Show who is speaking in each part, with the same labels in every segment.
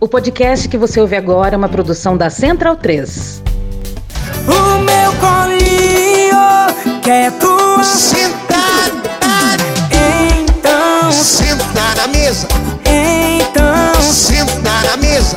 Speaker 1: O podcast que você ouve agora é uma produção da Central 3.
Speaker 2: O meu colinho quer tua sentada. Então,
Speaker 3: Senta na mesa,
Speaker 2: então,
Speaker 3: senta na mesa,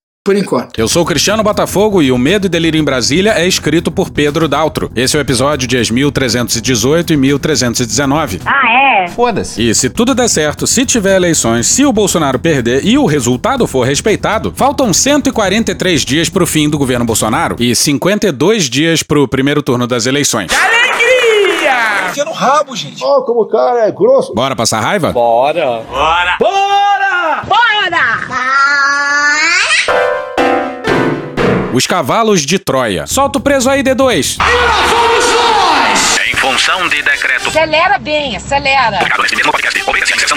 Speaker 4: Por enquanto.
Speaker 5: Eu sou o Cristiano Botafogo e o Medo e Delírio em Brasília é escrito por Pedro Daltro. Esse é o episódio dias 1318 e 1319.
Speaker 6: Ah, é?
Speaker 7: Foda-se.
Speaker 5: E se tudo der certo, se tiver eleições, se o Bolsonaro perder e o resultado for respeitado, faltam 143 dias pro fim do governo Bolsonaro e 52 dias pro primeiro turno das eleições.
Speaker 4: Enfia no rabo, gente.
Speaker 8: Ó, como o cara é grosso.
Speaker 5: Bora passar raiva?
Speaker 9: Bora!
Speaker 5: Os cavalos de Troia. Solta o preso aí, D2. Em função de decreto
Speaker 6: Acelera bem, acelera.
Speaker 5: publicado neste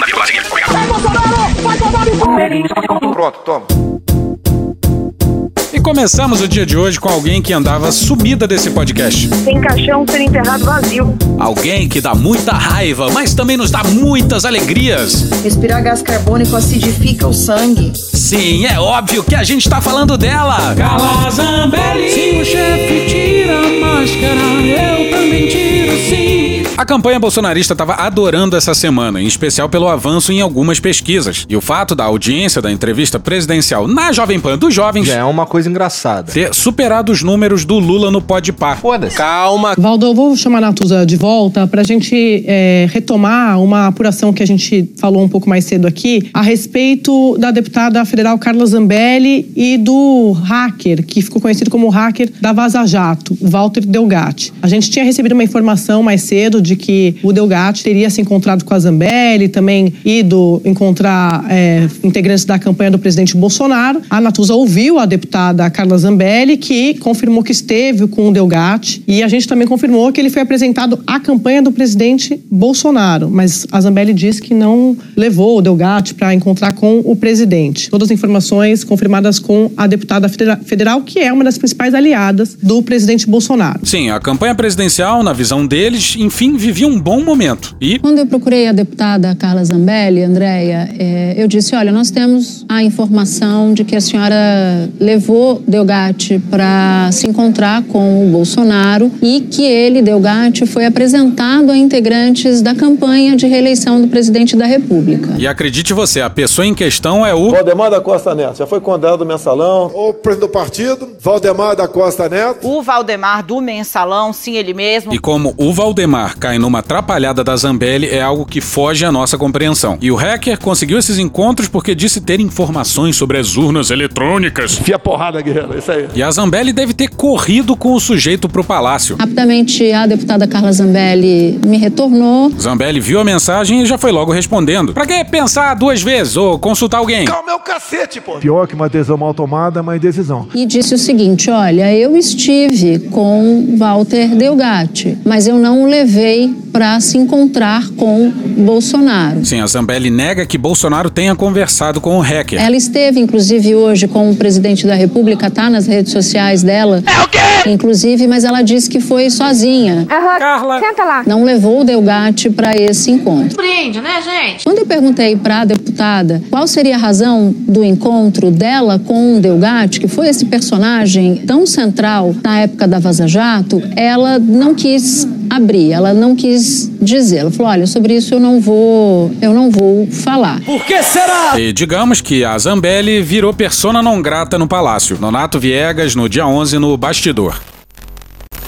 Speaker 5: começamos o dia de hoje com alguém que andava sumida desse podcast.
Speaker 6: Tem caixão sendo enterrado vazio.
Speaker 5: Alguém que dá muita raiva, mas também nos dá muitas alegrias.
Speaker 10: Respirar gás carbônico acidifica o sangue.
Speaker 5: Sim, é óbvio que a gente tá falando dela. Carla Zambelli. Se o chefe tira a máscara, eu também tiro sim. A campanha bolsonarista estava adorando essa semana, em especial pelo avanço em algumas pesquisas. E o fato da audiência da entrevista presidencial na Jovem Pan dos jovens
Speaker 7: Já é uma coisa engraçada.
Speaker 5: ter superado os números do Lula no Podpah.
Speaker 7: Foda-se.
Speaker 5: Calma,
Speaker 11: Valdo, eu vou chamar a Natuza de volta para a gente é, retomar uma apuração que a gente falou um pouco mais cedo aqui a respeito da deputada federal Carla Zambelli e do hacker, que ficou conhecido como hacker da Vaza Jato, Walter Delgatti. A gente tinha recebido uma informação mais cedo de que o Delgatti teria se encontrado com a Zambelli, também ido encontrar é, integrantes da campanha do presidente Bolsonaro. A Natuza ouviu a deputada Carla Zambelli, que confirmou que esteve com o Delgatti, e a gente também confirmou que ele foi apresentado à campanha do presidente Bolsonaro, mas a Zambelli disse que não levou o Delgatti para encontrar com o presidente. Todas as informações confirmadas com a deputada federa- federal, que é uma das principais aliadas do presidente Bolsonaro.
Speaker 5: Sim, a campanha presidencial, na visão deles, enfim, vivia um bom momento. E
Speaker 12: Quando eu procurei a deputada Carla Zambelli, Andréia, é, eu disse: olha, nós temos a informação de que a senhora levou Delgatti para se encontrar com o Bolsonaro e que ele, Delgatti, foi apresentado a integrantes da campanha de reeleição do presidente da República.
Speaker 5: E acredite você, a pessoa em questão é o.
Speaker 8: Valdemar da Costa Neto, já foi condenado do mensalão. O presidente do partido, Valdemar da Costa Neto.
Speaker 6: O Valdemar do mensalão, sim, ele mesmo.
Speaker 5: E como o Valdemar cai numa atrapalhada da Zambelli, é algo que foge à nossa compreensão. E o hacker conseguiu esses encontros porque disse ter informações sobre as urnas eletrônicas.
Speaker 8: Fia porrada, guerreiro, isso aí.
Speaker 5: E a Zambelli deve ter corrido com o sujeito pro palácio.
Speaker 12: Rapidamente, a deputada Carla Zambelli me retornou
Speaker 5: Zambelli viu a mensagem e já foi logo respondendo. Pra que pensar duas vezes ou consultar alguém?
Speaker 8: Calma, é o cacete, pô. Pior que uma decisão mal tomada é uma indecisão.
Speaker 12: e disse o seguinte: olha, eu estive com Walter Delgatti, mas eu não o levei para se encontrar com Bolsonaro.
Speaker 5: Sim, a Zambelli nega que Bolsonaro tenha conversado com o hacker.
Speaker 12: Ela esteve, inclusive, hoje com o presidente da República, tá nas redes sociais dela. É o quê? Inclusive, mas ela disse que foi sozinha.
Speaker 5: Carla.
Speaker 6: Senta lá.
Speaker 12: Não levou o Delgatti para esse encontro.
Speaker 6: Prende, né, gente?
Speaker 12: Quando eu perguntei para a deputada qual seria a razão do encontro dela com o Delgatti, que foi esse personagem tão central na época da Vaza Jato, ela não quis abrir, ela não quis dizer. Ela falou: "Olha, sobre isso eu não vou, eu não vou falar".
Speaker 4: Por que será?
Speaker 5: E digamos que a Zambelli virou persona non grata no palácio. Nonato Viegas, no dia 11, no bastidor.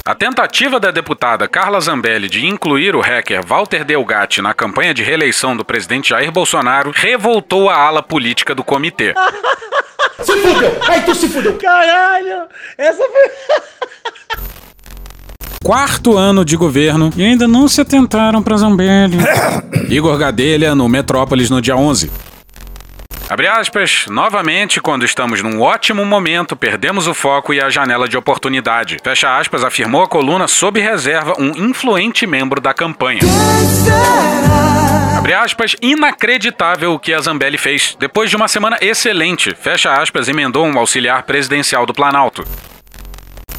Speaker 5: A tentativa da deputada Carla Zambelli de incluir o hacker Walter Delgatti na campanha de reeleição do presidente Jair Bolsonaro revoltou a ala política do comitê.
Speaker 4: Se fudeu! Aí tu se fudeu!
Speaker 9: Caralho! Essa foi.
Speaker 5: quarto ano de governo e ainda não se atentaram pra Zambelli. Igor Gadelha, no Metrópolis, no dia 11. Abre aspas, novamente, quando estamos num ótimo momento, perdemos o foco e a janela de oportunidade. Fecha aspas, afirmou a coluna sob reserva um influente membro da campanha. Abre aspas, inacreditável o que a Zambelli fez. Depois de uma semana excelente, fecha aspas, emendou um auxiliar presidencial do Planalto.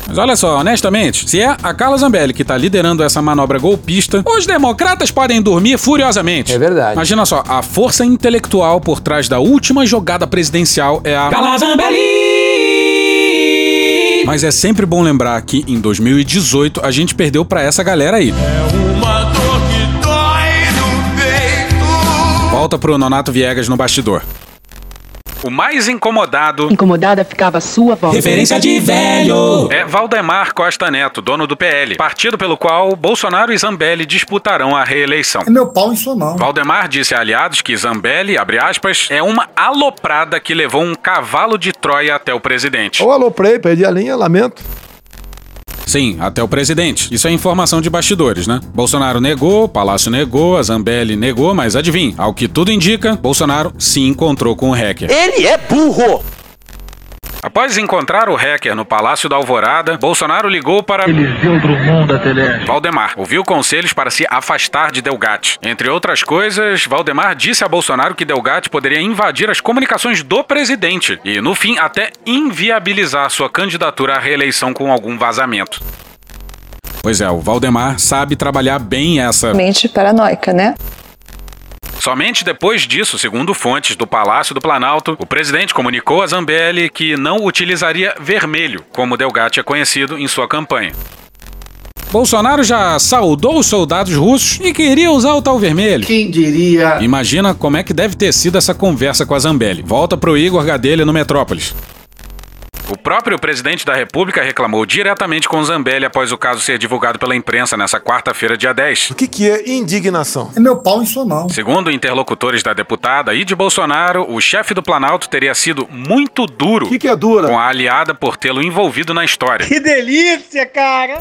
Speaker 5: Mas olha só, honestamente, se é a Carla Zambelli que tá liderando essa manobra golpista, os democratas podem dormir furiosamente.
Speaker 13: É verdade.
Speaker 5: Imagina só, a força intelectual por trás da última jogada presidencial é a
Speaker 9: Carla Zambelli!
Speaker 5: Mas é sempre bom lembrar que em 2018 a gente perdeu pra essa galera aí.
Speaker 2: Uma dor que dói no peito.
Speaker 5: Volta pro Nonato Viegas no bastidor. O mais incomodado
Speaker 1: Incomodada ficava sua voz.
Speaker 9: Referência de velho!
Speaker 5: é Valdemar Costa Neto, dono do PL, partido pelo qual Bolsonaro e Zambelli disputarão a reeleição.
Speaker 14: É meu pau em sua mão.
Speaker 5: Valdemar disse a aliados que Zambelli, abre aspas, é uma aloprada que levou um cavalo de Troia até o presidente.
Speaker 8: Ou aloprei, perdi a linha, lamento.
Speaker 5: Sim, até o presidente. Isso é informação de bastidores, né? Bolsonaro negou, Palácio negou, a Zambelli negou, mas adivinha, ao que tudo indica, Bolsonaro se encontrou com o hacker.
Speaker 3: Ele é burro!
Speaker 5: Após encontrar o hacker no Palácio da Alvorada, Bolsonaro ligou para
Speaker 9: Eliseu Drummond da Teleste.
Speaker 5: Valdemar. Ouviu conselhos para se afastar de Delgatti. Entre outras coisas, Valdemar disse a Bolsonaro que Delgatti poderia invadir as comunicações do presidente e, no fim, até inviabilizar sua candidatura à reeleição com algum vazamento. Pois é, o Valdemar sabe trabalhar bem essa.
Speaker 10: Mente paranoica, né?
Speaker 5: Somente depois disso, segundo fontes do Palácio do Planalto, o presidente comunicou a Zambelli que não utilizaria vermelho, como Delgatti é conhecido em sua campanha. Bolsonaro já saudou os soldados russos e queria usar o tal vermelho.
Speaker 13: Quem diria?
Speaker 5: Imagina como é que deve ter sido essa conversa com a Zambelli. Volta pro Igor Gadelha no Metrópolis. O próprio presidente da República reclamou diretamente com Zambelli após o caso ser divulgado pela imprensa nessa quarta-feira, dia 10.
Speaker 8: O que, que é indignação?
Speaker 14: É meu pau em sua mão.
Speaker 5: Segundo interlocutores da deputada e de Bolsonaro, o chefe do Planalto teria sido muito duro
Speaker 8: O que, que é dura?
Speaker 5: com a aliada por tê-lo envolvido na história.
Speaker 2: Que delícia, cara!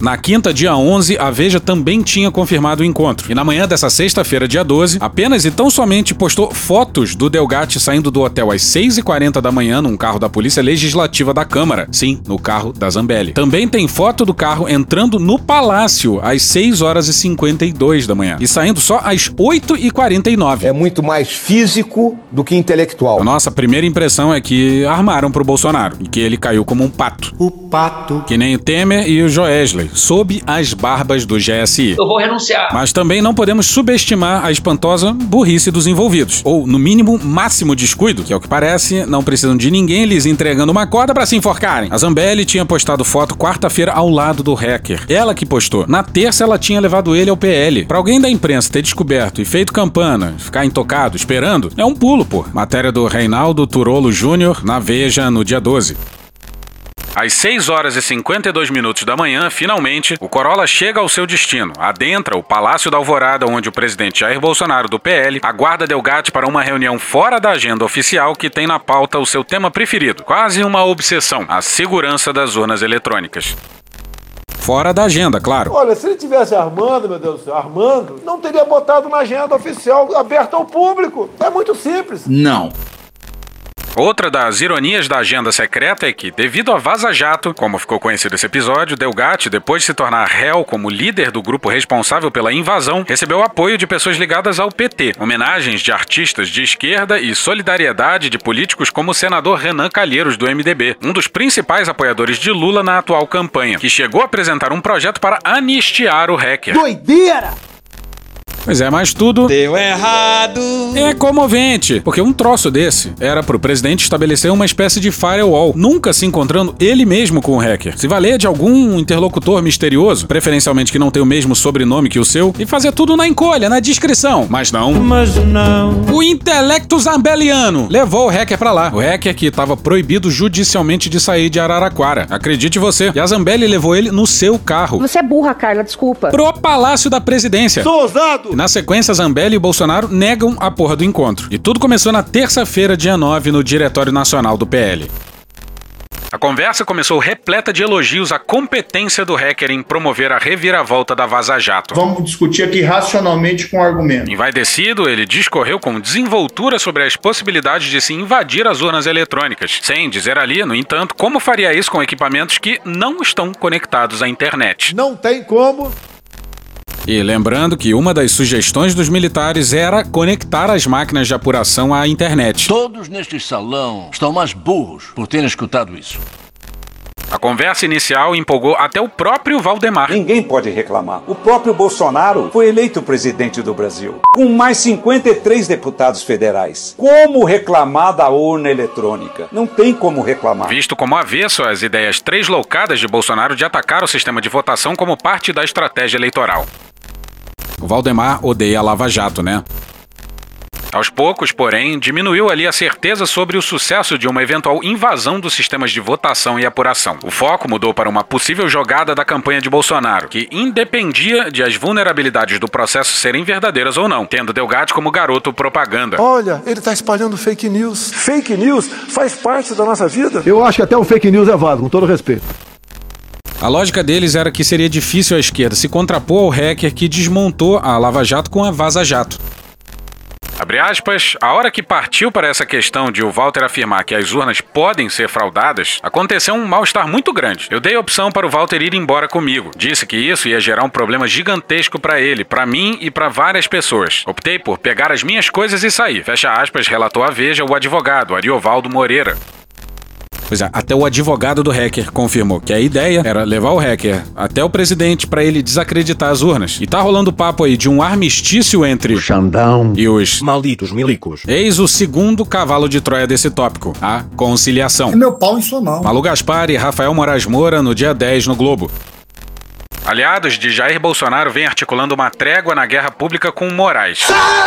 Speaker 5: Na quinta, dia 11, a Veja também tinha confirmado o encontro. E na manhã dessa sexta-feira, dia 12, apenas e tão somente postou fotos do Delgatti saindo do hotel às 6h40 da manhã num carro da Polícia Legislativa da Câmara. Sim, no carro da Zambelli. Também tem foto do carro entrando no palácio às 6 horas e 52 da manhã. E saindo só às 8h49.
Speaker 3: É muito mais físico do que intelectual.
Speaker 5: A nossa primeira impressão é que armaram pro Bolsonaro e que ele caiu como um pato.
Speaker 14: O pato.
Speaker 5: Que nem o Temer e o Joesley, sob as barbas do GSI.
Speaker 9: Eu vou renunciar.
Speaker 5: Mas também não podemos subestimar a espantosa burrice dos envolvidos. Ou, no mínimo, máximo descuido, que é o que parece, não precisam de ninguém lhes entregando uma corda para se enforcarem. A Zambelli tinha postado foto quarta-feira ao lado do hacker. Ela que postou. Na terça, ela tinha levado ele ao PL. Pra alguém da imprensa ter descoberto e feito campana, ficar intocado, esperando, é um pulo, pô. Matéria do Reinaldo Turolo Júnior na Veja no dia 12. Às 6 horas e 52 minutos da manhã, finalmente, o Corolla chega ao seu destino. Adentra o Palácio da Alvorada, onde o presidente Jair Bolsonaro, do PL, aguarda Delgatti para uma reunião fora da agenda oficial que tem na pauta o seu tema preferido. Quase uma obsessão: a segurança das urnas eletrônicas. Fora da agenda, claro.
Speaker 8: Olha, se ele tivesse armando, meu Deus do céu, armando, não teria botado na agenda oficial aberta ao público. É muito simples.
Speaker 13: Não.
Speaker 5: Outra das ironias da agenda secreta é que, devido a Vaza Jato, como ficou conhecido esse episódio, Delgatti, depois de se tornar réu como líder do grupo responsável pela invasão, recebeu apoio de pessoas ligadas ao PT, homenagens de artistas de esquerda e solidariedade de políticos como o senador Renan Calheiros, do MDB, um dos principais apoiadores de Lula na atual campanha, que chegou a apresentar um projeto para anistiar o hacker.
Speaker 2: Doideira!
Speaker 5: Pois é, mas tudo
Speaker 2: Deu errado!
Speaker 5: é comovente, porque um troço desse era pro presidente estabelecer uma espécie de firewall, nunca se encontrando ele mesmo com o hacker. Se valer de algum interlocutor misterioso, preferencialmente que não tem o mesmo sobrenome que o seu, e fazer tudo na encolha, na descrição. Mas não.
Speaker 2: Mas não.
Speaker 5: O intelecto zambeliano levou o hacker pra lá. O hacker que estava proibido judicialmente de sair de Araraquara. Acredite você. E a Zambelli levou ele no seu carro.
Speaker 1: Você é burra, Carla, desculpa.
Speaker 5: Pro Palácio da Presidência.
Speaker 8: Sou ousado!
Speaker 5: E na sequência, Zambelli e Bolsonaro negam a porra do encontro. E tudo começou na terça-feira, dia 9, no Diretório Nacional do PL. A conversa começou repleta de elogios à competência do hacker em promover a reviravolta da Vaza Jato.
Speaker 13: Vamos discutir aqui racionalmente com argumento.
Speaker 5: Envaidecido, ele discorreu com desenvoltura sobre as possibilidades de se invadir as urnas eletrônicas, sem dizer ali, no entanto, como faria isso com equipamentos que não estão conectados à internet.
Speaker 8: Não tem como.
Speaker 5: E lembrando que uma das sugestões dos militares era conectar as máquinas de apuração à internet.
Speaker 15: Todos neste salão estão mais burros por terem escutado isso.
Speaker 5: A conversa inicial empolgou até o próprio Valdemar.
Speaker 16: Ninguém pode reclamar. O próprio Bolsonaro foi eleito presidente do Brasil, com mais 53 deputados federais. Como reclamar da urna eletrônica? Não tem como reclamar.
Speaker 5: Visto como avesso às ideias tresloucadas de Bolsonaro de atacar o sistema de votação como parte da estratégia eleitoral. O Valdemar odeia a Lava Jato, né? Aos poucos, porém, diminuiu ali a certeza sobre o sucesso de uma eventual invasão dos sistemas de votação e apuração. O foco mudou para uma possível jogada da campanha de Bolsonaro, que independia de as vulnerabilidades do processo serem verdadeiras ou não, tendo Delgatti como garoto propaganda.
Speaker 8: Olha, ele está espalhando fake news. Fake news faz parte da nossa vida.
Speaker 17: Eu acho que até o fake news é válido, com todo respeito.
Speaker 5: A lógica deles era que seria difícil a esquerda se contrapor ao hacker que desmontou a Lava Jato com a Vaza Jato. Abre aspas, a hora que partiu para essa questão de o Walter afirmar que as urnas podem ser fraudadas, aconteceu um mal-estar muito grande. Eu dei opção para o Walter ir embora comigo. Disse que isso ia gerar um problema gigantesco para ele, para mim e para várias pessoas. Optei por pegar as minhas coisas e sair. Fecha aspas, relatou a Veja o advogado, Ariovaldo Moreira. Pois é, até o advogado do hacker confirmou que a ideia era levar o hacker até o presidente para ele desacreditar as urnas. E tá rolando papo aí de um armistício entre o
Speaker 17: Xandão
Speaker 5: e os
Speaker 17: malditos milicos.
Speaker 5: Eis o segundo cavalo de Troia desse tópico, a conciliação.
Speaker 14: É meu pau em sua mão.
Speaker 5: Malu Gaspar e Rafael Moraes Moura no dia 10 no Globo. Aliados de Jair Bolsonaro vêm articulando uma trégua na guerra pública com Moraes,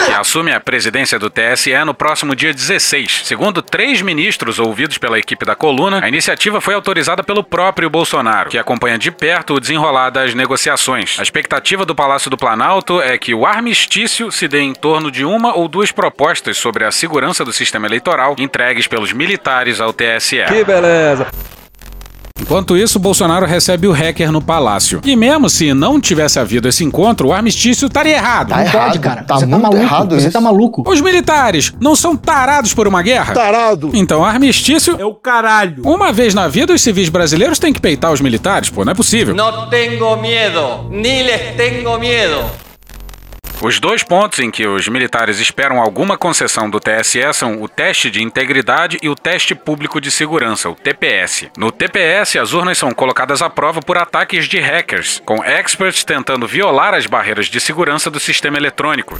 Speaker 5: que assume a presidência do TSE no próximo dia 16. Segundo três ministros ouvidos pela equipe da coluna, a iniciativa foi autorizada pelo próprio Bolsonaro, que acompanha de perto o desenrolar das negociações. A expectativa do Palácio do Planalto é que o armistício se dê em torno de uma ou duas propostas sobre a segurança do sistema eleitoral entregues pelos militares ao TSE.
Speaker 7: Que beleza!
Speaker 5: Enquanto isso, Bolsonaro recebe o hacker no palácio. E mesmo se não tivesse havido esse encontro, o armistício estaria errado.
Speaker 18: Tá
Speaker 5: não
Speaker 18: errado,
Speaker 5: pode,
Speaker 18: cara. Tá você tá maluco. Errado você
Speaker 5: isso.
Speaker 18: tá maluco.
Speaker 5: Os militares não são tarados por uma guerra?
Speaker 8: Tarado.
Speaker 5: Então, armistício
Speaker 8: é o caralho.
Speaker 5: Uma vez na vida, os civis brasileiros têm que peitar os militares, pô, não é possível.
Speaker 19: Não tenho medo, nem les tenho medo.
Speaker 5: Os dois pontos em que os militares esperam alguma concessão do TSE são o teste de integridade e o teste público de segurança, o TPS. No TPS, as urnas são colocadas à prova por ataques de hackers, com experts tentando violar as barreiras de segurança do sistema eletrônico.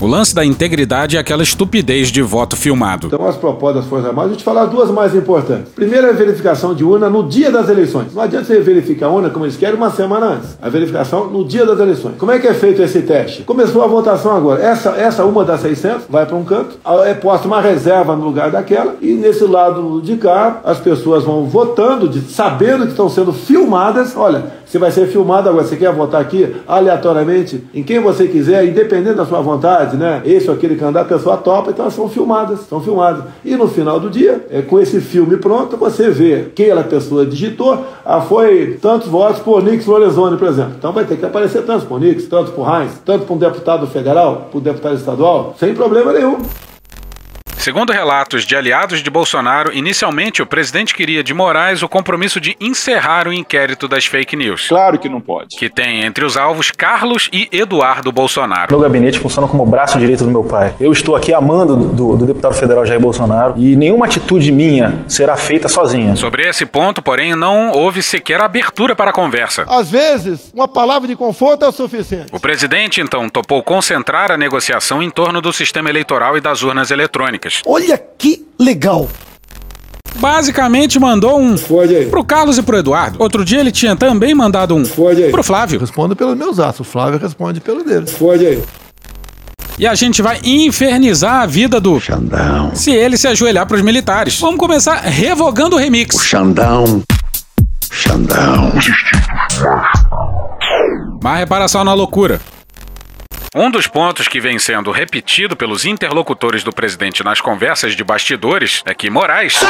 Speaker 5: O lance da integridade é aquela estupidez de voto filmado.
Speaker 8: Então, as propostas das Forças Armadas, a gente falar duas mais importantes. Primeiro é a verificação de urna no dia das eleições. Não adianta você verificar a urna, como eles querem, uma semana antes. A verificação no dia das eleições. Como é que é feito esse teste? Começou a votação agora. Essa, essa uma das 600 vai para um canto, é posta uma reserva no lugar daquela, e nesse lado de cá, as pessoas vão votando, de, sabendo que estão sendo filmadas. Olha, você vai ser filmado agora. Você quer votar aqui aleatoriamente em quem você quiser, independente da sua vontade, né? Esse ou aquele candidato, a pessoa topa, então elas são filmadas, são filmadas. E no final do dia, é, com esse filme pronto, você vê quem aquela pessoa digitou. Ah, foi tantos votos por Nix Lorenzoni, por exemplo. Então vai ter que aparecer tantos por Nix, tantos por Heinz, tanto por um deputado federal, por um deputado estadual, sem problema nenhum.
Speaker 5: Segundo relatos de aliados de Bolsonaro, inicialmente o presidente queria de Moraes o compromisso de encerrar o inquérito das fake news.
Speaker 13: Claro que não pode.
Speaker 5: Que tem entre os alvos Carlos e Eduardo Bolsonaro.
Speaker 20: Meu gabinete funciona como o braço direito do meu pai. Eu estou aqui amando do, do deputado federal Jair Bolsonaro e nenhuma atitude minha será feita sozinha.
Speaker 5: Sobre esse ponto, porém, não houve sequer abertura para a conversa.
Speaker 8: Às vezes, uma palavra de conforto é o suficiente.
Speaker 5: O presidente, então, topou concentrar a negociação em torno do sistema eleitoral e das urnas eletrônicas.
Speaker 17: Olha que legal!
Speaker 5: Basicamente mandou um pro Carlos e pro Eduardo. Outro dia ele tinha também mandado um pro Flávio.
Speaker 8: Respondo pelos meus atos, o Flávio responde pelo dele. Pode aí.
Speaker 5: E a gente vai infernizar a vida do
Speaker 17: Xandão.
Speaker 5: Se ele se ajoelhar pros militares. Vamos começar revogando o remix.
Speaker 17: O Xandão. Xandão.
Speaker 5: Má reparação na loucura. Um dos pontos que vem sendo repetido pelos interlocutores do presidente nas conversas de bastidores é que Moraes,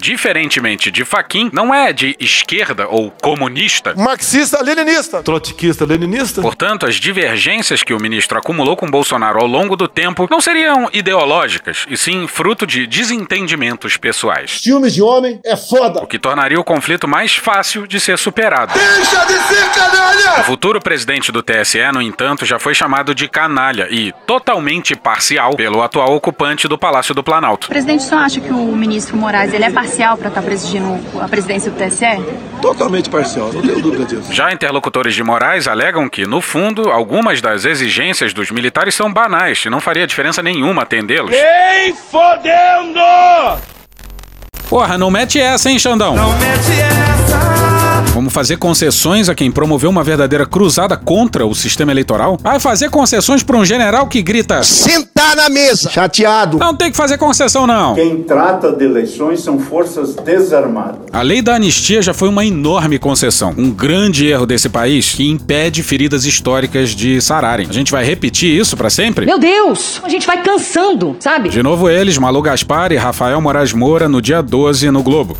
Speaker 5: diferentemente de Faquim, não é de esquerda ou comunista.
Speaker 8: Marxista-leninista. Trotskista-leninista.
Speaker 5: Portanto, as divergências que o ministro acumulou com Bolsonaro ao longo do tempo não seriam ideológicas, e sim fruto de desentendimentos pessoais.
Speaker 8: Filmes de homem é foda.
Speaker 5: O que tornaria o conflito mais fácil de ser superado.
Speaker 8: Deixa de ser canalha!
Speaker 5: O futuro presidente do TSE, no entanto, já foi chamado de canalha e totalmente parcial pelo atual ocupante do Palácio do Planalto.
Speaker 18: O presidente só acha que o ministro Moraes ele é parcial para estar presidindo a presidência do TSE?
Speaker 8: Totalmente parcial, não tenho dúvida disso.
Speaker 5: Já interlocutores de Moraes alegam que, no fundo, algumas das exigências dos militares são banais e não faria diferença nenhuma atendê-los.
Speaker 2: Nem fodendo!
Speaker 5: Porra, não mete essa, hein, Xandão?
Speaker 2: Não mete essa!
Speaker 5: Vamos fazer concessões a quem promoveu uma verdadeira cruzada contra o sistema eleitoral? Vai fazer concessões para um general que grita:
Speaker 17: Sentar na mesa! Chateado!
Speaker 5: Não tem que fazer concessão, não.
Speaker 13: Quem trata de eleições são forças desarmadas.
Speaker 5: A lei da anistia já foi uma enorme concessão, um grande erro desse país que impede feridas históricas de sararem. A gente vai repetir isso para sempre?
Speaker 1: Meu Deus! A gente vai cansando, sabe?
Speaker 5: De novo eles, Malu Gaspar e Rafael Moraes Moura no dia 12 no Globo.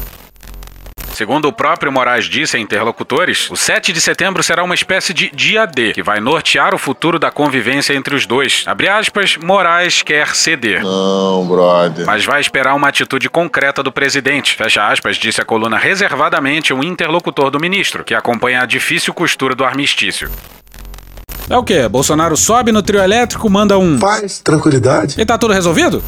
Speaker 5: Segundo o próprio Moraes disse a interlocutores, o 7 de setembro será uma espécie de dia D, que vai nortear o futuro da convivência entre os dois. Abre aspas, Moraes quer ceder.
Speaker 8: Não, brother.
Speaker 5: Mas vai esperar uma atitude concreta do presidente. Fecha aspas, disse a coluna reservadamente um interlocutor do ministro, que acompanha a difícil costura do armistício. É o quê? Bolsonaro sobe no trio elétrico, manda um.
Speaker 14: Paz, tranquilidade.
Speaker 5: E tá tudo resolvido?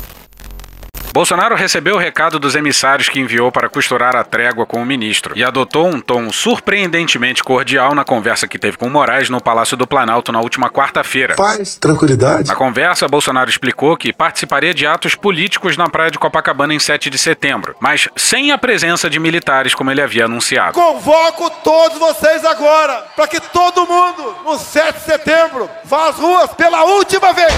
Speaker 5: Bolsonaro recebeu o recado dos emissários que enviou para costurar a trégua com o ministro e adotou um tom surpreendentemente cordial na conversa que teve com Moraes no Palácio do Planalto na última quarta-feira.
Speaker 14: Paz, tranquilidade.
Speaker 5: Na conversa, Bolsonaro explicou que participaria de atos políticos na praia de Copacabana em 7 de setembro, mas sem a presença de militares como ele havia anunciado.
Speaker 8: Convoco todos vocês agora para que todo mundo, no 7 de setembro, vá às ruas pela última vez.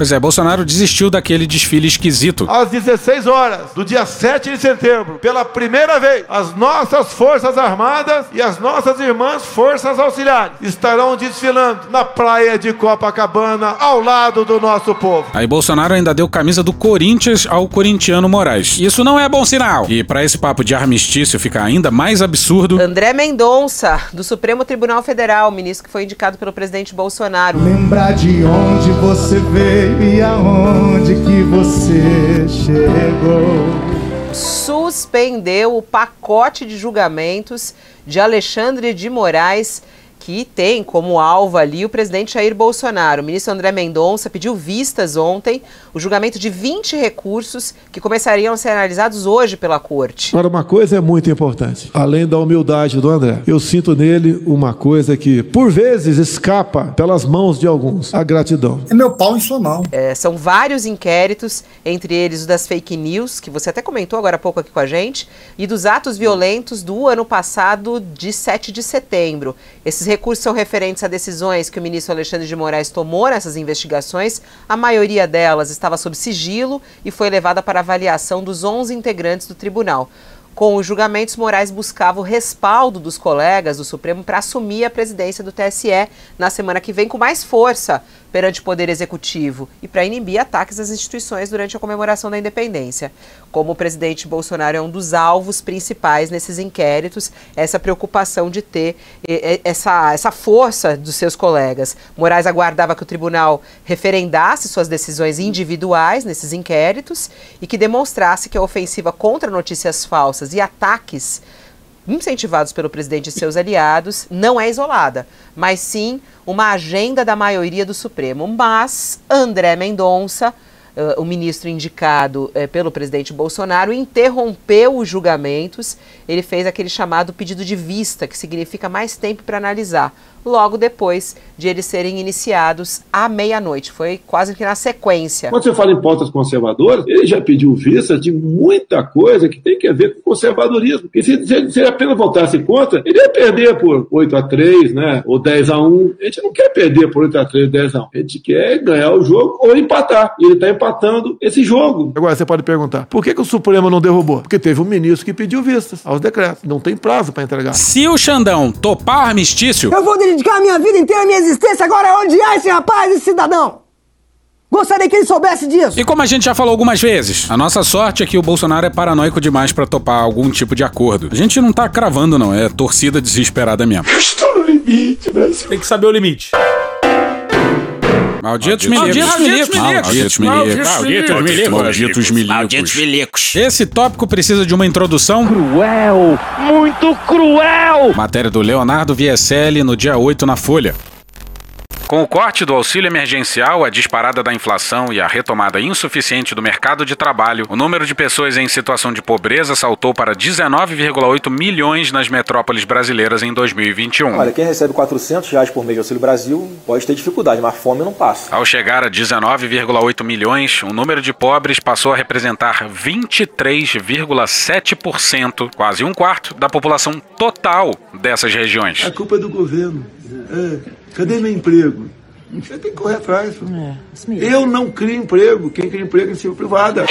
Speaker 5: Pois é, Bolsonaro desistiu daquele desfile esquisito.
Speaker 8: Às 16 horas do dia 7 de setembro, pela primeira vez, as nossas Forças Armadas e as nossas irmãs Forças Auxiliares estarão desfilando na praia de Copacabana ao lado do nosso povo.
Speaker 5: Aí Bolsonaro ainda deu camisa do Corinthians ao corintiano Moraes. Isso não é bom sinal. E para esse papo de armistício ficar ainda mais absurdo,
Speaker 6: André Mendonça, do Supremo Tribunal Federal, ministro que foi indicado pelo presidente Bolsonaro.
Speaker 14: Lembrar de onde você veio e aonde que você chegou.
Speaker 6: Suspendeu o pacote de julgamentos de Alexandre de Moraes que tem como alvo ali o presidente Jair Bolsonaro. O ministro André Mendonça pediu vistas ontem, o julgamento de 20 recursos que começariam a ser analisados hoje pela corte.
Speaker 8: Agora, uma coisa é muito importante, além da humildade do André, eu sinto nele uma coisa que, por vezes, escapa pelas mãos de alguns: a gratidão.
Speaker 14: É meu pau em sua mão.
Speaker 6: É, são vários inquéritos, entre eles o das fake news, que você até comentou agora há pouco aqui com a gente, e dos atos violentos do ano passado, de 7 de setembro. Esses recursos são referentes a decisões que o ministro Alexandre de Moraes tomou nessas investigações. A maioria delas estava sob sigilo e foi levada para avaliação dos 11 integrantes do tribunal. Com os julgamentos, Moraes buscava o respaldo dos colegas do Supremo para assumir a presidência do TSE na semana que vem com mais força perante o Poder Executivo e para inibir ataques às instituições durante a comemoração da independência. Como o presidente Bolsonaro é um dos alvos principais nesses inquéritos, essa preocupação de ter essa, essa força dos seus colegas. Moraes aguardava que o tribunal referendasse suas decisões individuais nesses inquéritos e que demonstrasse que a ofensiva contra notícias falsas e ataques incentivados pelo presidente e seus aliados, não é isolada, mas sim uma agenda da maioria do Supremo. Mas André Mendonça, o ministro indicado uh, pelo presidente Bolsonaro, interrompeu os julgamentos. Ele fez aquele chamado pedido de vista, que significa mais tempo para analisar. Logo depois de eles serem iniciados à meia-noite. Foi quase que na sequência.
Speaker 8: Quando você fala em pautas conservadoras, ele já pediu vista de muita coisa que tem que ver com conservadorismo. E se, se, se ele apenas votasse contra, ele ia perder por 8 a 3 né? ou 10 a 1 A gente não quer perder por 8 a 3 10 a 1 A gente quer ganhar o jogo ou empatar. E ele está empatando esse jogo. Agora você pode perguntar, por que, que o Supremo não derrubou? Porque teve um ministro que pediu vistas aos decretos. Não tem prazo para entregar.
Speaker 5: Se o Xandão topar armistício,
Speaker 21: Eu vou dedicar a minha vida inteira, a minha existência agora é odiar esse rapaz, esse cidadão. Gostaria que ele soubesse disso.
Speaker 5: E como a gente já falou algumas vezes, a nossa sorte é que o Bolsonaro é paranoico demais pra topar algum tipo de acordo. A gente não tá cravando, não, é torcida desesperada mesmo.
Speaker 8: Estou no limite, né?
Speaker 7: Tem que saber o limite.
Speaker 5: Malditos milicos.
Speaker 7: Malditos
Speaker 5: milicos.
Speaker 7: Malditos milicos.
Speaker 5: Malditos milicos.
Speaker 7: Malditos milicos.
Speaker 5: Esse tópico precisa de uma introdução.
Speaker 7: Cruel. Muito cruel.
Speaker 5: Matéria do Leonardo Vieselli no dia 8 na Folha. Com o corte do auxílio emergencial, a disparada da inflação e a retomada insuficiente do mercado de trabalho, o número de pessoas em situação de pobreza saltou para 19,8 milhões nas metrópoles brasileiras em 2021.
Speaker 20: Olha, quem recebe 400 reais por mês de Auxílio Brasil pode ter dificuldade, mas fome não passa.
Speaker 5: Ao chegar a 19,8 milhões, o número de pobres passou a representar 23,7%, quase um quarto da população total dessas regiões.
Speaker 8: A culpa é do governo. É. Cadê meu emprego? Você tem que correr atrás. pô. Eu não crio emprego. Quem cria emprego é iniciativa privada.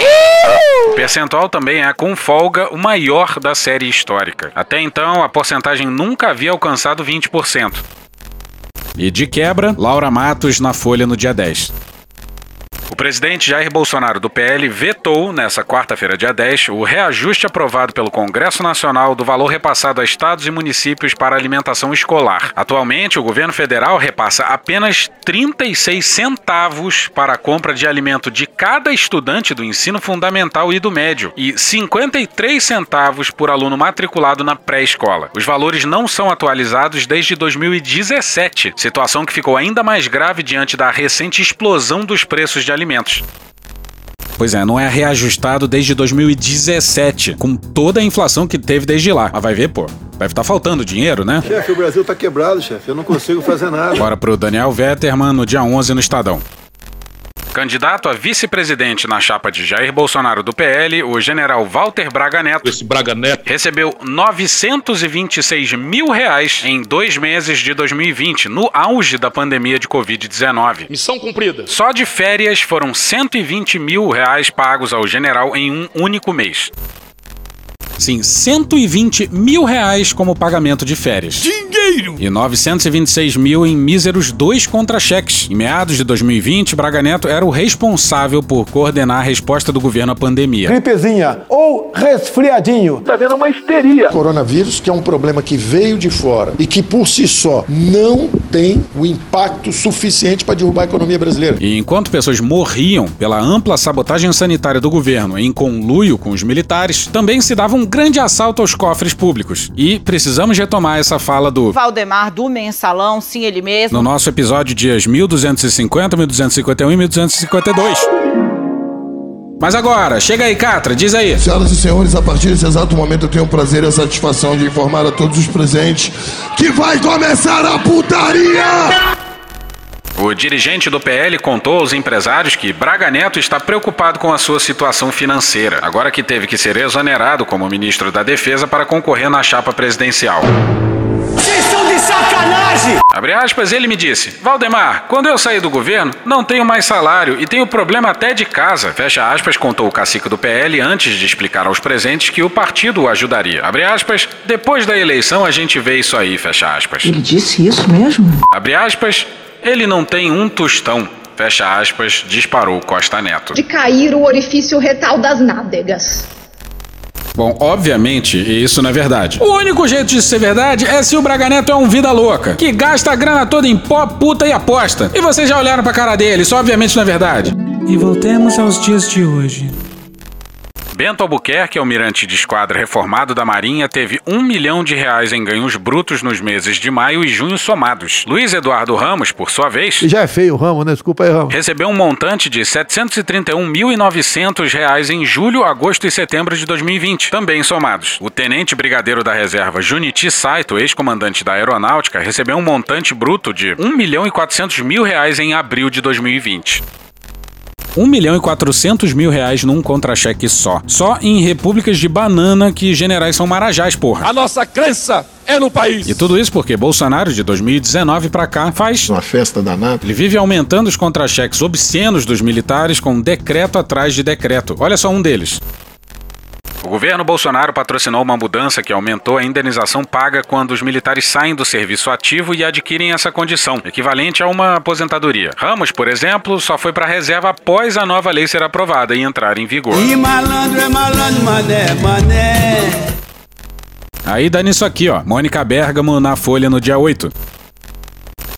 Speaker 5: O percentual também é, com folga, o maior da série histórica. Até então, a porcentagem nunca havia alcançado 20%. E de quebra, Laura Matos na Folha no dia 10. O presidente Jair Bolsonaro do PL vetou, nessa quarta-feira, dia 10, o reajuste aprovado pelo Congresso Nacional do valor repassado a estados e municípios para alimentação escolar. Atualmente, o governo federal repassa apenas 36 centavos para a compra de alimento de cada estudante do ensino fundamental e do médio e 53 centavos por aluno matriculado na pré-escola. Os valores não são atualizados desde 2017, situação que ficou ainda mais grave diante da recente explosão dos preços de alimentos. Pois é, não é reajustado desde 2017, com toda a inflação que teve desde lá. Mas vai ver, pô, deve estar faltando dinheiro, né?
Speaker 8: Chefe, o Brasil tá quebrado, chefe. Eu não consigo fazer nada.
Speaker 5: Bora pro Daniel Vetterman no dia 11 no Estadão. Candidato a vice-presidente na chapa de Jair Bolsonaro do PL, o general Walter Braga Neto,
Speaker 7: Esse Braga Neto.
Speaker 5: recebeu 926 mil reais em dois meses de 2020, no auge da pandemia de Covid-19.
Speaker 7: Missão cumprida.
Speaker 5: Só de férias foram 120 mil reais pagos ao general em um único mês. Sim, 120 mil reais como pagamento de férias.
Speaker 7: Dinheiro!
Speaker 5: E 926 mil em míseros dois contra-cheques. Em meados de 2020, Braga Neto era o responsável por coordenar a resposta do governo à pandemia.
Speaker 17: Gripezinha ou resfriadinho.
Speaker 8: Tá vendo uma histeria.
Speaker 17: Coronavírus, que é um problema que veio de fora e que por si só não tem o impacto suficiente para derrubar a economia brasileira.
Speaker 5: E enquanto pessoas morriam pela ampla sabotagem sanitária do governo em conluio com os militares, também se dava um grande assalto aos cofres públicos. E precisamos retomar essa fala do
Speaker 22: Valdemar do Mensalão, sim, ele mesmo.
Speaker 5: no nosso episódio dias 1250, 1251 e 1252. Mas agora, chega aí, Catra, diz aí.
Speaker 23: Senhoras e senhores, a partir desse exato momento eu tenho o prazer e a satisfação de informar a todos os presentes que vai começar a putaria!
Speaker 5: O dirigente do PL contou aos empresários que Braga Neto está preocupado com a sua situação financeira, agora que teve que ser exonerado como ministro da Defesa para concorrer na chapa presidencial.
Speaker 21: Vocês são de sacanagem!
Speaker 5: Abre aspas, ele me disse: Valdemar, quando eu saí do governo, não tenho mais salário e tenho problema até de casa. Fecha aspas, contou o cacique do PL antes de explicar aos presentes que o partido o ajudaria. Abre aspas, depois da eleição a gente vê isso aí, fecha aspas.
Speaker 10: Ele disse isso mesmo?
Speaker 5: Abre aspas, ele não tem um tostão. Fecha aspas, disparou Costa Neto.
Speaker 24: de cair o orifício retal das nádegas.
Speaker 5: Bom, obviamente, isso não é verdade. O único jeito de ser verdade é se o Braga Neto é um vida louca, que gasta a grana toda em pó, puta e aposta. E vocês já olharam pra cara dele, isso obviamente não é verdade.
Speaker 25: E voltemos aos dias de hoje.
Speaker 5: Bento Albuquerque, almirante de esquadra reformado da Marinha, teve um milhão de reais em ganhos brutos nos meses de maio e junho somados. Luiz Eduardo Ramos, por sua vez,
Speaker 8: E já é feio o ramo, né? Desculpa aí, ramo.
Speaker 5: recebeu um montante de 731.900 reais em julho, agosto e setembro de 2020, também somados. O tenente brigadeiro da reserva Junichi Saito, ex-comandante da aeronáutica, recebeu um montante bruto de R$ 1 milhão e 400 mil reais em abril de 2020. 1 milhão e 400 mil reais num contra-cheque só. Só em repúblicas de banana que generais são marajás, porra.
Speaker 7: A nossa crença é no país.
Speaker 5: E tudo isso porque Bolsonaro, de 2019 pra cá, faz
Speaker 17: uma festa danada.
Speaker 5: Ele vive aumentando os contra-cheques obscenos dos militares com decreto atrás de decreto. Olha só um deles. O governo Bolsonaro patrocinou uma mudança que aumentou a indenização paga quando os militares saem do serviço ativo e adquirem essa condição, equivalente a uma aposentadoria. Ramos, por exemplo, só foi para a reserva após a nova lei ser aprovada e entrar em vigor.
Speaker 2: E malandro é malandro, mané, mané.
Speaker 5: Aí dá nisso aqui, ó. Mônica Bergamo na Folha no dia 8.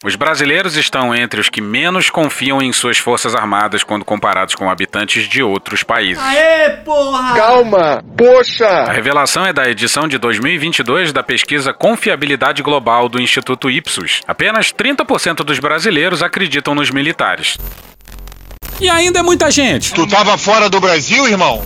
Speaker 5: Os brasileiros estão entre os que menos confiam em suas forças armadas quando comparados com habitantes de outros países.
Speaker 2: Aê, porra!
Speaker 17: Calma, poxa!
Speaker 5: A revelação é da edição de 2022 da pesquisa Confiabilidade Global do Instituto Ipsos. Apenas 30% dos brasileiros acreditam nos militares. E ainda é muita gente.
Speaker 23: Tu tava fora do Brasil, irmão?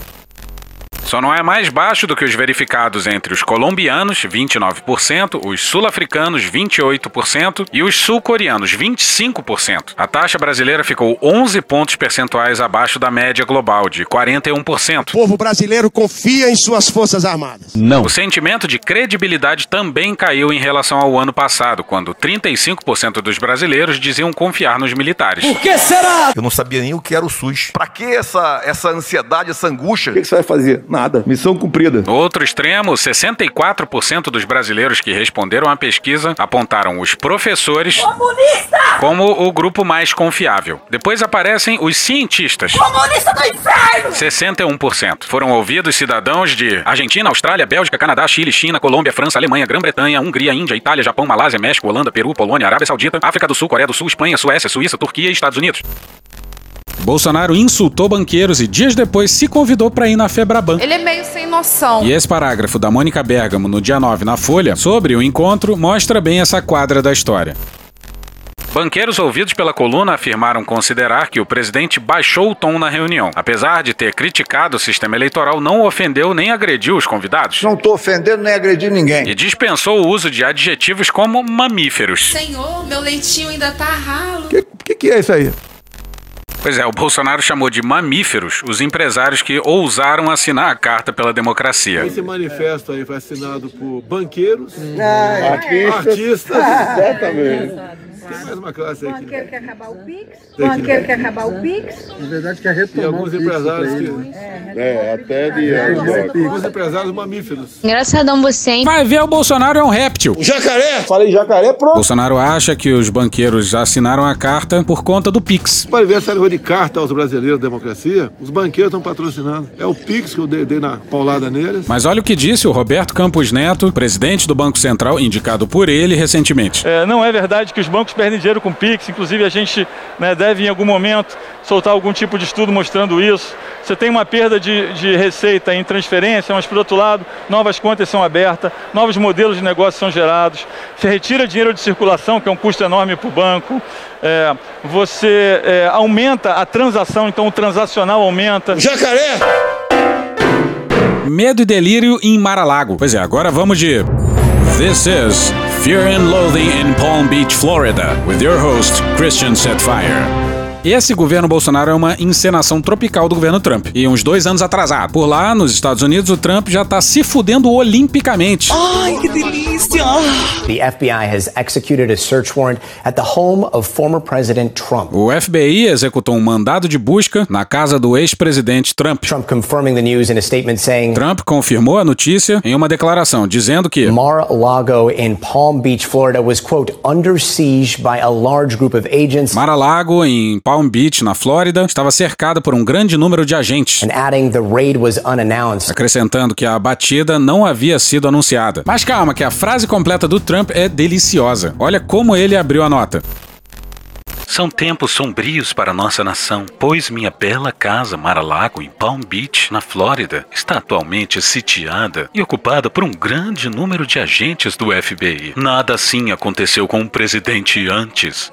Speaker 5: Só não é mais baixo do que os verificados entre os colombianos, 29%, os sul-africanos, 28% e os sul-coreanos, 25%. A taxa brasileira ficou 11 pontos percentuais abaixo da média global, de 41%.
Speaker 26: O povo brasileiro confia em suas forças armadas.
Speaker 5: Não. O sentimento de credibilidade também caiu em relação ao ano passado, quando 35% dos brasileiros diziam confiar nos militares.
Speaker 26: Por que será?
Speaker 27: Eu não sabia nem o que era o SUS. Pra que essa, essa ansiedade, essa angústia?
Speaker 8: O que, que você vai fazer? Nada. Missão cumprida.
Speaker 5: Outro extremo, 64% dos brasileiros que responderam à pesquisa apontaram os professores
Speaker 2: Comunista!
Speaker 5: como o grupo mais confiável. Depois aparecem os cientistas.
Speaker 2: Comunista do inferno!
Speaker 5: 61%. Foram ouvidos cidadãos de Argentina, Austrália, Bélgica, Canadá, Chile, China, Colômbia, França, Alemanha, Grã-Bretanha, Hungria, Índia, Itália, Japão, Malásia, México, Holanda, Peru, Polônia, Arábia Saudita, África do Sul, Coreia do Sul, Espanha, Suécia, Suíça, Turquia e Estados Unidos. Bolsonaro insultou banqueiros e dias depois se convidou para ir na Febraban.
Speaker 28: Ele é meio sem noção.
Speaker 5: E esse parágrafo da Mônica Bergamo no dia 9 na Folha sobre o encontro mostra bem essa quadra da história. Banqueiros ouvidos pela coluna afirmaram considerar que o presidente baixou o tom na reunião. Apesar de ter criticado o sistema eleitoral, não ofendeu nem agrediu os convidados.
Speaker 26: Não tô ofendendo nem agredindo ninguém.
Speaker 5: E dispensou o uso de adjetivos como mamíferos.
Speaker 28: Senhor, meu leitinho ainda tá ralo.
Speaker 8: O que, que, que é isso aí?
Speaker 5: Pois é, o Bolsonaro chamou de mamíferos os empresários que ousaram assinar a Carta pela Democracia.
Speaker 8: Esse manifesto aí foi assinado por banqueiros,
Speaker 21: Ah,
Speaker 8: artistas,
Speaker 21: artistas.
Speaker 8: exatamente. Tem mais uma classe aí. que-
Speaker 21: Banqueiro quer acabar o Pix? Banqueiro quer acabar o Pix?
Speaker 14: Na verdade, quer
Speaker 8: E
Speaker 14: retomar
Speaker 8: alguns
Speaker 14: o Pix
Speaker 8: empresários que.
Speaker 14: ele.
Speaker 8: É, até de. Alguns empresários mamíferos.
Speaker 22: Engraçadão você, hein?
Speaker 5: Vai ver, o Bolsonaro é um réptil.
Speaker 8: Jacaré! Falei jacaré, pronto.
Speaker 5: Bolsonaro acha que os banqueiros já assinaram a carta por conta do Pix.
Speaker 8: Pode ver essa negócio de carta aos brasileiros da democracia. Os banqueiros estão patrocinando. É o Pix que eu dei, dei na paulada neles.
Speaker 5: Mas olha o que disse o Roberto Campos Neto, presidente do Banco Central, indicado por ele recentemente.
Speaker 29: É, não é verdade que os bancos perdem dinheiro com Pix, inclusive a gente né, deve em algum momento soltar algum tipo de estudo mostrando isso. Você tem uma perda de, de receita em transferência, mas por outro lado, novas contas são abertas, novos modelos de negócio são gerados, você retira dinheiro de circulação, que é um custo enorme para o banco, é, você é, aumenta a transação, então o transacional aumenta.
Speaker 8: Jacaré!
Speaker 5: Medo e delírio em Mar-a-Lago. Pois é, agora vamos de This is Fear and Loathing in Palm Beach, Florida, with your host Christian Setfire. Esse governo Bolsonaro é uma encenação tropical do governo Trump. E uns dois anos atrasado. Por lá, nos Estados Unidos, o Trump já tá se fudendo olimpicamente.
Speaker 25: Ai, que delícia!
Speaker 30: The FBI has executed a search warrant at the home of former President Trump.
Speaker 5: O FBI executou um mandado de busca na casa do ex-presidente Trump.
Speaker 30: Trump confirming the news in a statement saying
Speaker 5: Trump confirmou a notícia em uma declaração, dizendo que
Speaker 30: Mar-a-Lago in Palm Beach, Florida was, quote, under siege by a large group of agents.
Speaker 5: Mar-a-Lago, em Palm Beach, na Flórida, estava cercada por um grande número de agentes.
Speaker 30: And adding the raid was unannounced.
Speaker 5: Acrescentando que a batida não havia sido anunciada. Mas calma, que a frase completa do Trump é deliciosa. Olha como ele abriu a nota. São tempos sombrios para nossa nação, pois minha bela casa Mar-a-Lago em Palm Beach, na Flórida, está atualmente sitiada e ocupada por um grande número de agentes do FBI. Nada assim aconteceu com o presidente antes.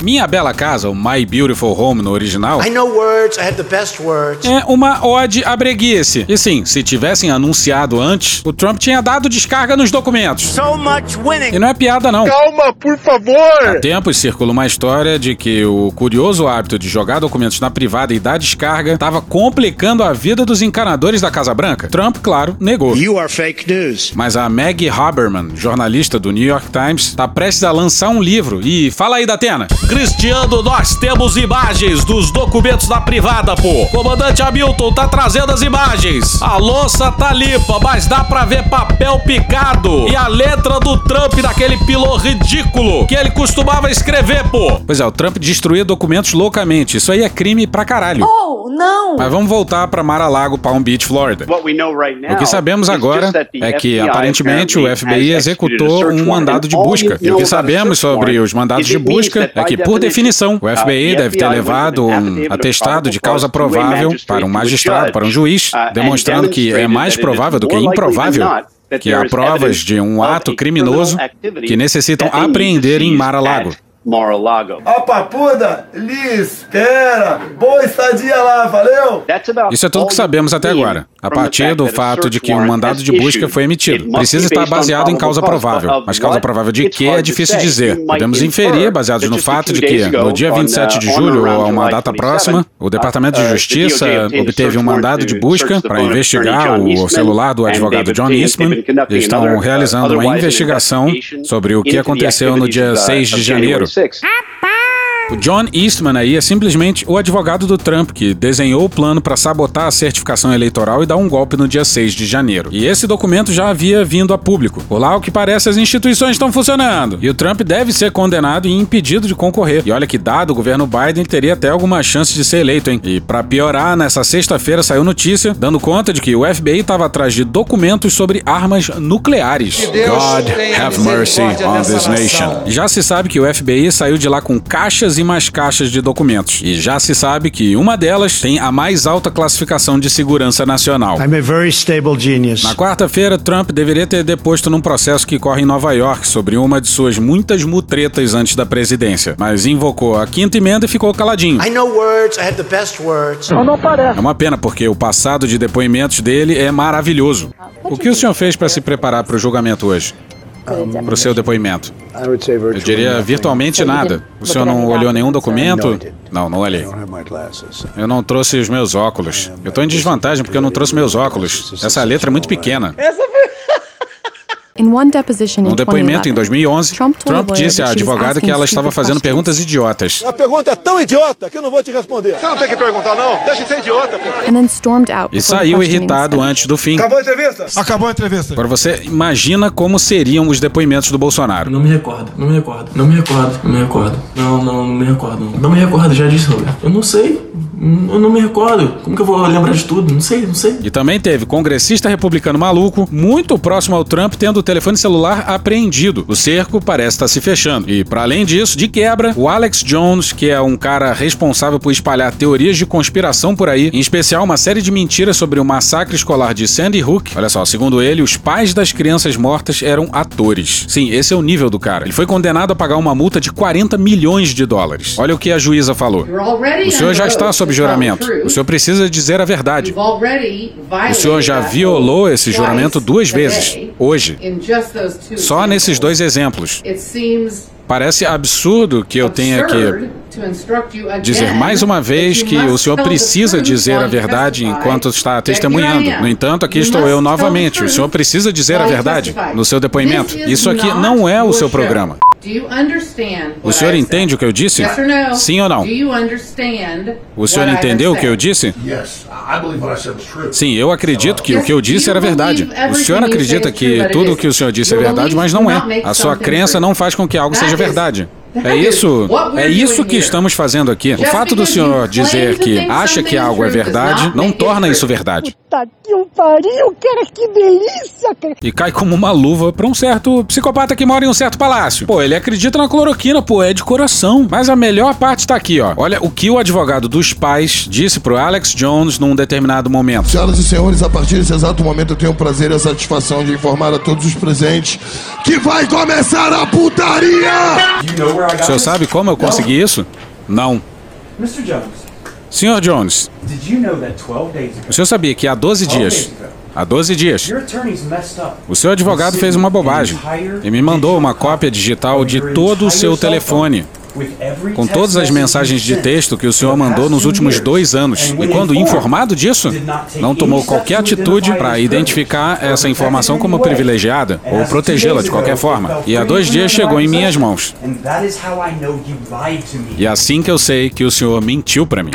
Speaker 5: Minha Bela Casa, o My Beautiful Home no original,
Speaker 31: I know words, I have the best words.
Speaker 5: é uma ode à breguice. E sim, se tivessem anunciado antes, o Trump tinha dado descarga nos documentos.
Speaker 31: So much winning.
Speaker 5: E não é piada, não.
Speaker 23: Calma, por favor!
Speaker 5: Há tempos circula uma história de que o curioso hábito de jogar documentos na privada e dar descarga estava complicando a vida dos encanadores da Casa Branca. Trump, claro, negou.
Speaker 31: You are fake news.
Speaker 5: Mas a Maggie Haberman, jornalista do New York Times, está prestes a lançar um livro. E fala aí, Datena.
Speaker 32: Cristiano, nós temos imagens dos documentos da privada, pô. Comandante Hamilton tá trazendo as imagens. A louça tá limpa, mas dá pra ver papel picado. E a letra do Trump daquele pilô ridículo que ele costumava escrever, pô.
Speaker 5: Pois é, o Trump destruía documentos loucamente. Isso aí é crime pra caralho.
Speaker 21: Oh, não!
Speaker 5: Mas vamos voltar pra Mar-a-Lago, Palm Beach, Florida. O que sabemos agora é que, aparentemente, o FBI executou um mandado de busca. E o que sabemos sobre os mandados de busca é que, por definição, o FBI deve ter levado um atestado de causa provável para um magistrado, para um juiz, demonstrando que é mais provável do que improvável que há provas de um ato criminoso que necessitam apreender em Mar-a-Lago.
Speaker 8: Mar-a-Lago. Ó, papuda, Liz, espera, boa estadia lá, valeu?
Speaker 5: Isso é tudo que sabemos até agora, a partir do fato de que um mandado de busca foi emitido. Precisa estar baseado em causa provável, mas causa provável de que é difícil dizer. Podemos inferir, baseados no fato de que, no dia 27 de julho ou a uma data próxima, o Departamento de Justiça obteve um mandado de busca para investigar o celular do advogado John Eastman. Eles estão realizando uma investigação sobre o que aconteceu no dia 6 de janeiro. Six. O John Eastman aí é simplesmente o advogado do Trump que desenhou o plano para sabotar a certificação eleitoral e dar um golpe no dia 6 de janeiro. E esse documento já havia vindo a público. Por lá, o que parece, as instituições estão funcionando. E o Trump deve ser condenado e impedido de concorrer. E olha que dado o governo Biden teria até alguma chance de ser eleito, hein? E para piorar, nessa sexta-feira saiu notícia dando conta de que o FBI estava atrás de documentos sobre armas nucleares. God have mercy on this nation. Já se sabe que o FBI saiu de lá com caixas e mais caixas de documentos. E já se sabe que uma delas tem a mais alta classificação de segurança nacional.
Speaker 31: I'm a very stable genius.
Speaker 5: Na quarta-feira, Trump deveria ter deposto num processo que corre em Nova York sobre uma de suas muitas mutretas antes da presidência, mas invocou a quinta emenda e ficou caladinho.
Speaker 31: I know words, I have the best words.
Speaker 21: Não, não parece.
Speaker 5: É uma pena porque o passado de depoimentos dele é maravilhoso. O que o senhor fez para se preparar para o julgamento hoje? Para o seu depoimento? Eu diria virtualmente nada. O senhor não olhou nenhum documento? Não, não olhei. Eu não trouxe os meus óculos. Eu tô em desvantagem porque eu não trouxe meus óculos. Essa letra é muito pequena. Num depoimento em 2011, Trump disse à advogada que ela estava fazendo perguntas idiotas.
Speaker 8: A pergunta é tão idiota que eu não vou te responder. Você não tem que perguntar, não. Deixa de ser idiota.
Speaker 5: E saiu irritado antes do fim.
Speaker 8: Acabou a entrevista?
Speaker 23: Acabou a entrevista.
Speaker 5: Agora você imagina como seriam os depoimentos do Bolsonaro.
Speaker 33: Não me recordo, não me recordo, não me recordo, não me recordo. Não, não, não me recordo. Não, não me recordo, já disse, Roberto. Eu não sei. Eu não me recordo. Como que eu vou lembrar de tudo? Não sei, não sei.
Speaker 5: E também teve congressista republicano maluco, muito próximo ao Trump, tendo telefone celular apreendido. O cerco parece estar se fechando. E, para além disso, de quebra, o Alex Jones, que é um cara responsável por espalhar teorias de conspiração por aí, em especial uma série de mentiras sobre o massacre escolar de Sandy Hook. Olha só, segundo ele, os pais das crianças mortas eram atores. Sim, esse é o nível do cara. Ele foi condenado a pagar uma multa de 40 milhões de dólares. Olha o que a juíza falou. O senhor já está sob juramento. O senhor precisa dizer a verdade. O senhor já violou esse juramento duas vezes, hoje. Só nesses dois exemplos. Parece absurdo que eu tenha que dizer mais uma vez que o senhor precisa dizer a verdade enquanto está testemunhando. No entanto, aqui estou eu novamente. O senhor precisa dizer a verdade no seu depoimento. Isso aqui não é o seu programa. O senhor entende o que eu disse? Sim ou não? O senhor entendeu o que eu disse? Sim, eu acredito que o que eu disse era verdade. O senhor acredita que tudo o que o senhor disse é verdade, mas não é. A sua crença não faz com que algo seja verdade. É isso, é isso que estamos fazendo aqui. O fato do senhor dizer que acha que algo é verdade não torna isso verdade.
Speaker 21: Puta que um pariu, cara, que delícia, cara.
Speaker 5: E cai como uma luva pra um certo psicopata que mora em um certo palácio. Pô, ele acredita na cloroquina, pô, é de coração. Mas a melhor parte tá aqui, ó. Olha o que o advogado dos pais disse pro Alex Jones num determinado momento.
Speaker 23: Senhoras e senhores, a partir desse exato momento eu tenho o prazer e a satisfação de informar a todos os presentes que vai começar a putaria!
Speaker 5: O senhor sabe como eu consegui isso? Não. Senhor Jones,
Speaker 34: did you know that 12 days ago,
Speaker 5: o senhor sabia que há 12 dias, há 12 dias, o seu advogado fez uma bobagem e me mandou uma cópia digital de todo o seu telefone. Com todas as mensagens de texto que o senhor mandou nos últimos dois anos. E quando informado disso, não tomou qualquer atitude para identificar essa informação como privilegiada ou protegê-la de qualquer forma. E há dois dias chegou em minhas mãos. E é assim que eu sei que o senhor mentiu para mim.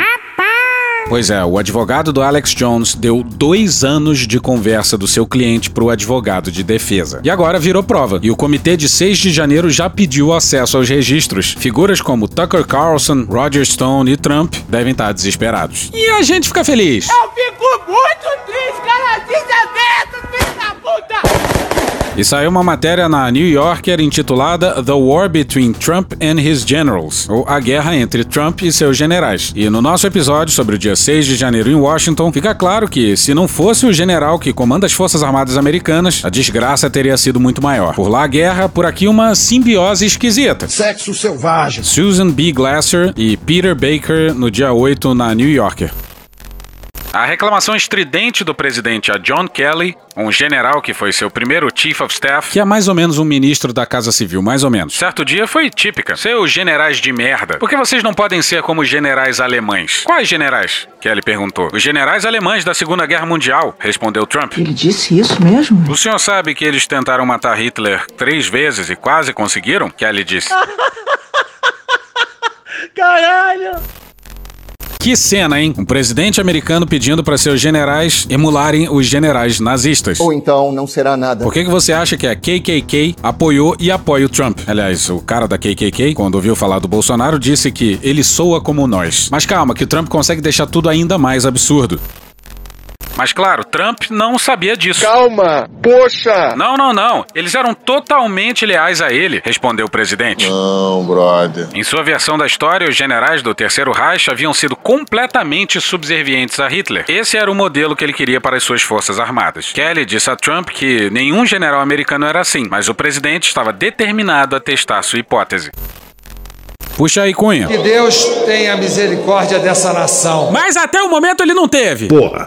Speaker 5: Pois é, o advogado do Alex Jones deu dois anos de conversa do seu cliente para o advogado de defesa. E agora virou prova. E o comitê de 6 de janeiro já pediu acesso aos registros. Figuras como Tucker Carlson, Roger Stone e Trump devem estar desesperados. E a gente fica feliz.
Speaker 2: Eu fico muito triste, cara. Desaberto, filho da puta.
Speaker 5: E saiu uma matéria na New Yorker intitulada The War Between Trump and His Generals, ou A Guerra entre Trump e seus generais. E no nosso episódio sobre o dia 6 de janeiro em Washington, fica claro que, se não fosse o general que comanda as Forças Armadas Americanas, a desgraça teria sido muito maior. Por lá a guerra, por aqui uma simbiose esquisita.
Speaker 17: Sexo selvagem.
Speaker 5: Susan B. Glasser e Peter Baker no dia 8 na New Yorker. A reclamação estridente do presidente a John Kelly, um general que foi seu primeiro chief of staff, que é mais ou menos um ministro da Casa Civil, mais ou menos. Certo dia foi típica. Seus generais de merda. Por que vocês não podem ser como os generais alemães? Quais generais? Kelly perguntou. Os generais alemães da Segunda Guerra Mundial, respondeu Trump.
Speaker 21: Ele disse isso mesmo?
Speaker 5: O senhor sabe que eles tentaram matar Hitler três vezes e quase conseguiram? Kelly disse.
Speaker 21: Caralho!
Speaker 5: Que cena, hein? Um presidente americano pedindo para seus generais emularem os generais nazistas.
Speaker 35: Ou então não será nada.
Speaker 5: Por que, que você acha que a KKK apoiou e apoia o Trump? Aliás, o cara da KKK, quando ouviu falar do Bolsonaro, disse que ele soa como nós. Mas calma, que o Trump consegue deixar tudo ainda mais absurdo. Mas claro, Trump não sabia disso.
Speaker 23: Calma, poxa!
Speaker 5: Não, não, não. Eles eram totalmente leais a ele, respondeu o presidente.
Speaker 23: Não, brother.
Speaker 5: Em sua versão da história, os generais do Terceiro Reich haviam sido completamente subservientes a Hitler. Esse era o modelo que ele queria para as suas forças armadas. Kelly disse a Trump que nenhum general americano era assim, mas o presidente estava determinado a testar sua hipótese. Puxa aí, Cunha.
Speaker 36: Que Deus tenha misericórdia dessa nação.
Speaker 5: Mas até o momento ele não teve.
Speaker 36: Porra.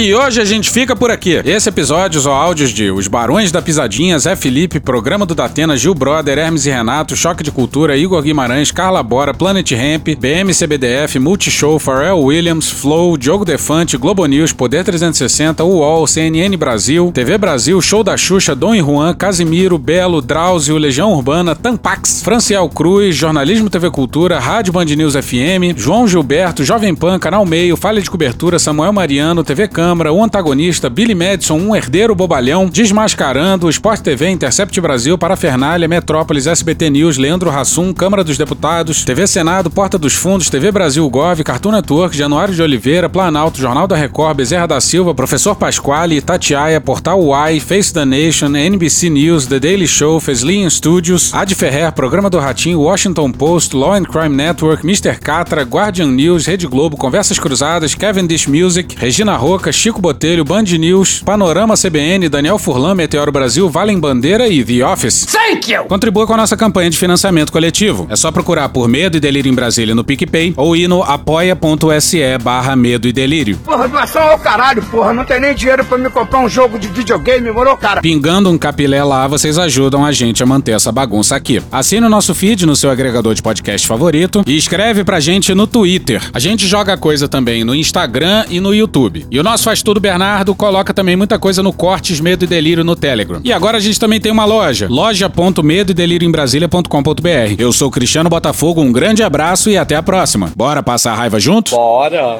Speaker 5: E hoje a gente fica por aqui. Esse episódio ou áudios de Os Barões da Pisadinha, Zé Felipe, Programa do Datena, Gil Brother, Hermes e Renato, Choque de Cultura, Igor Guimarães, Carla Bora, Planet Ramp, BMCBDF, Multishow, Pharrell Williams, Flow, Diogo Defante, Globo News, Poder 360, UOL, CNN Brasil, TV Brasil, Show da Xuxa, Dom e Juan, Casimiro, Belo, Drauzio, Legião Urbana, Tampax, Franciel Cruz, Jornalismo TV Cultura, Rádio Band News FM, João Gilberto, Jovem Pan, Canal Meio, Falha de Cobertura, Samuel Mariano, TV Câmara, O Antagonista, Billy Madison, Um Herdeiro Bobalhão, Desmascarando, Sport TV, Intercept Brasil, Parafernália, Metrópolis, SBT News, Leandro Hassum, Câmara dos Deputados, TV Senado, Porta dos Fundos, TV Brasil Gov, Cartoon Network, Januário de Oliveira, Planalto, Jornal da Record, Bezerra da Silva, Professor Pasquale, Itatiaia, Portal Y, Face the Nation, NBC News, The Daily Show, Feslian Studios, Ad Ferrer, Programa do Ratinho, Washington Post, Law and Crime Network, Mr. Catra, Guardian News, Rede Globo, Conversas Cruzadas, Cavendish Music, Regina Roca, Chico Botelho, Band News, Panorama CBN, Daniel Furlan, Meteoro Brasil, Valem Bandeira e The Office.
Speaker 2: Thank you!
Speaker 5: Contribua com a nossa campanha de financiamento coletivo. É só procurar por Medo e Delírio em Brasília no PicPay ou ir no apoia.se barra Medo e Delírio.
Speaker 2: Porra, doação ao caralho, porra. Não tem nem dinheiro pra me comprar um jogo de videogame, moro, cara?
Speaker 5: Pingando um capilé lá, vocês ajudam a gente a manter essa bagunça aqui. Assine o nosso feed no seu agregador de podcast favorito e escreve pra gente no Twitter. A gente joga coisa também no Instagram e no YouTube. E o nosso Faz Tudo Bernardo coloca também muita coisa no Cortes Medo e Delírio no Telegram. E agora a gente também tem uma loja, loja.medo e delírio em Brasília.com.br. Eu sou Cristiano Botafogo, um grande abraço e até a próxima. Bora passar a raiva juntos?
Speaker 36: Bora.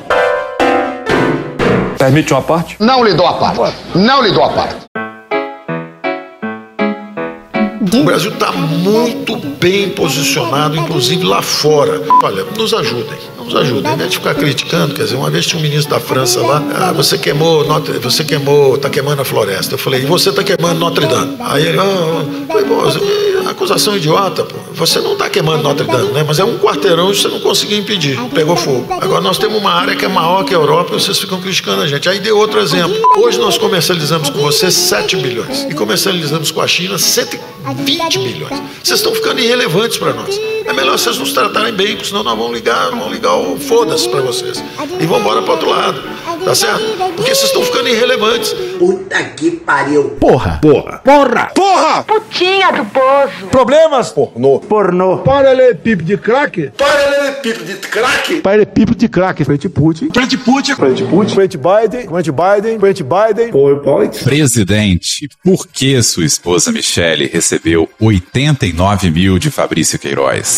Speaker 37: Permite uma parte?
Speaker 23: Não lhe dou a parte. Não lhe dou a parte.
Speaker 17: O Brasil está muito bem posicionado, inclusive lá fora. Olha, nos ajudem, nos ajudem. Em vez de ficar criticando, quer dizer, uma vez tinha um ministro da França lá, ah, você queimou, Notre, você queimou, tá queimando a floresta. Eu falei, e você tá queimando Notre Dame. Aí ele, ah, ah. falei, bom, acusação idiota, pô. Você não tá queimando Notre Dame, né? Mas é um quarteirão e você não conseguiu impedir. Pegou fogo. Agora nós temos uma área que é maior que a Europa e vocês ficam criticando a gente. Aí deu outro exemplo. Hoje nós comercializamos com vocês 7 bilhões e comercializamos com a China 120 milhões. Vocês estão ficando irrelevantes para nós. É melhor vocês nos tratarem bem, porque senão nós vamos ligar, vamos ligar o foda-se para vocês. E vamos embora para outro lado. Tá certo? Porque vocês estão ficando irrelevantes.
Speaker 35: Puta que pariu.
Speaker 26: Porra.
Speaker 35: Porra.
Speaker 26: Porra. Porra.
Speaker 35: Putinha do poço.
Speaker 26: Problemas? Pornô.
Speaker 35: Pornô.
Speaker 26: Paralelepípedo de crack?
Speaker 35: Paralelepípedo de crack.
Speaker 26: Paralelepípedo de crack. Frente Putin. Frente Putin. Frente Putin. Frente Biden. Frente Biden. Frente Biden.
Speaker 35: PowerPoint.
Speaker 38: Presidente, por que sua esposa Michele recebeu 89 mil de Fabrício Queiroz?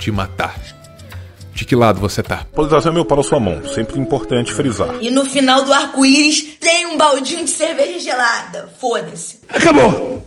Speaker 37: de matar. De que lado você tá?
Speaker 39: Polarização é meu para sua mão, sempre importante frisar.
Speaker 40: E no final do arco-íris tem um baldinho de cerveja gelada. Foda-se.
Speaker 26: Acabou!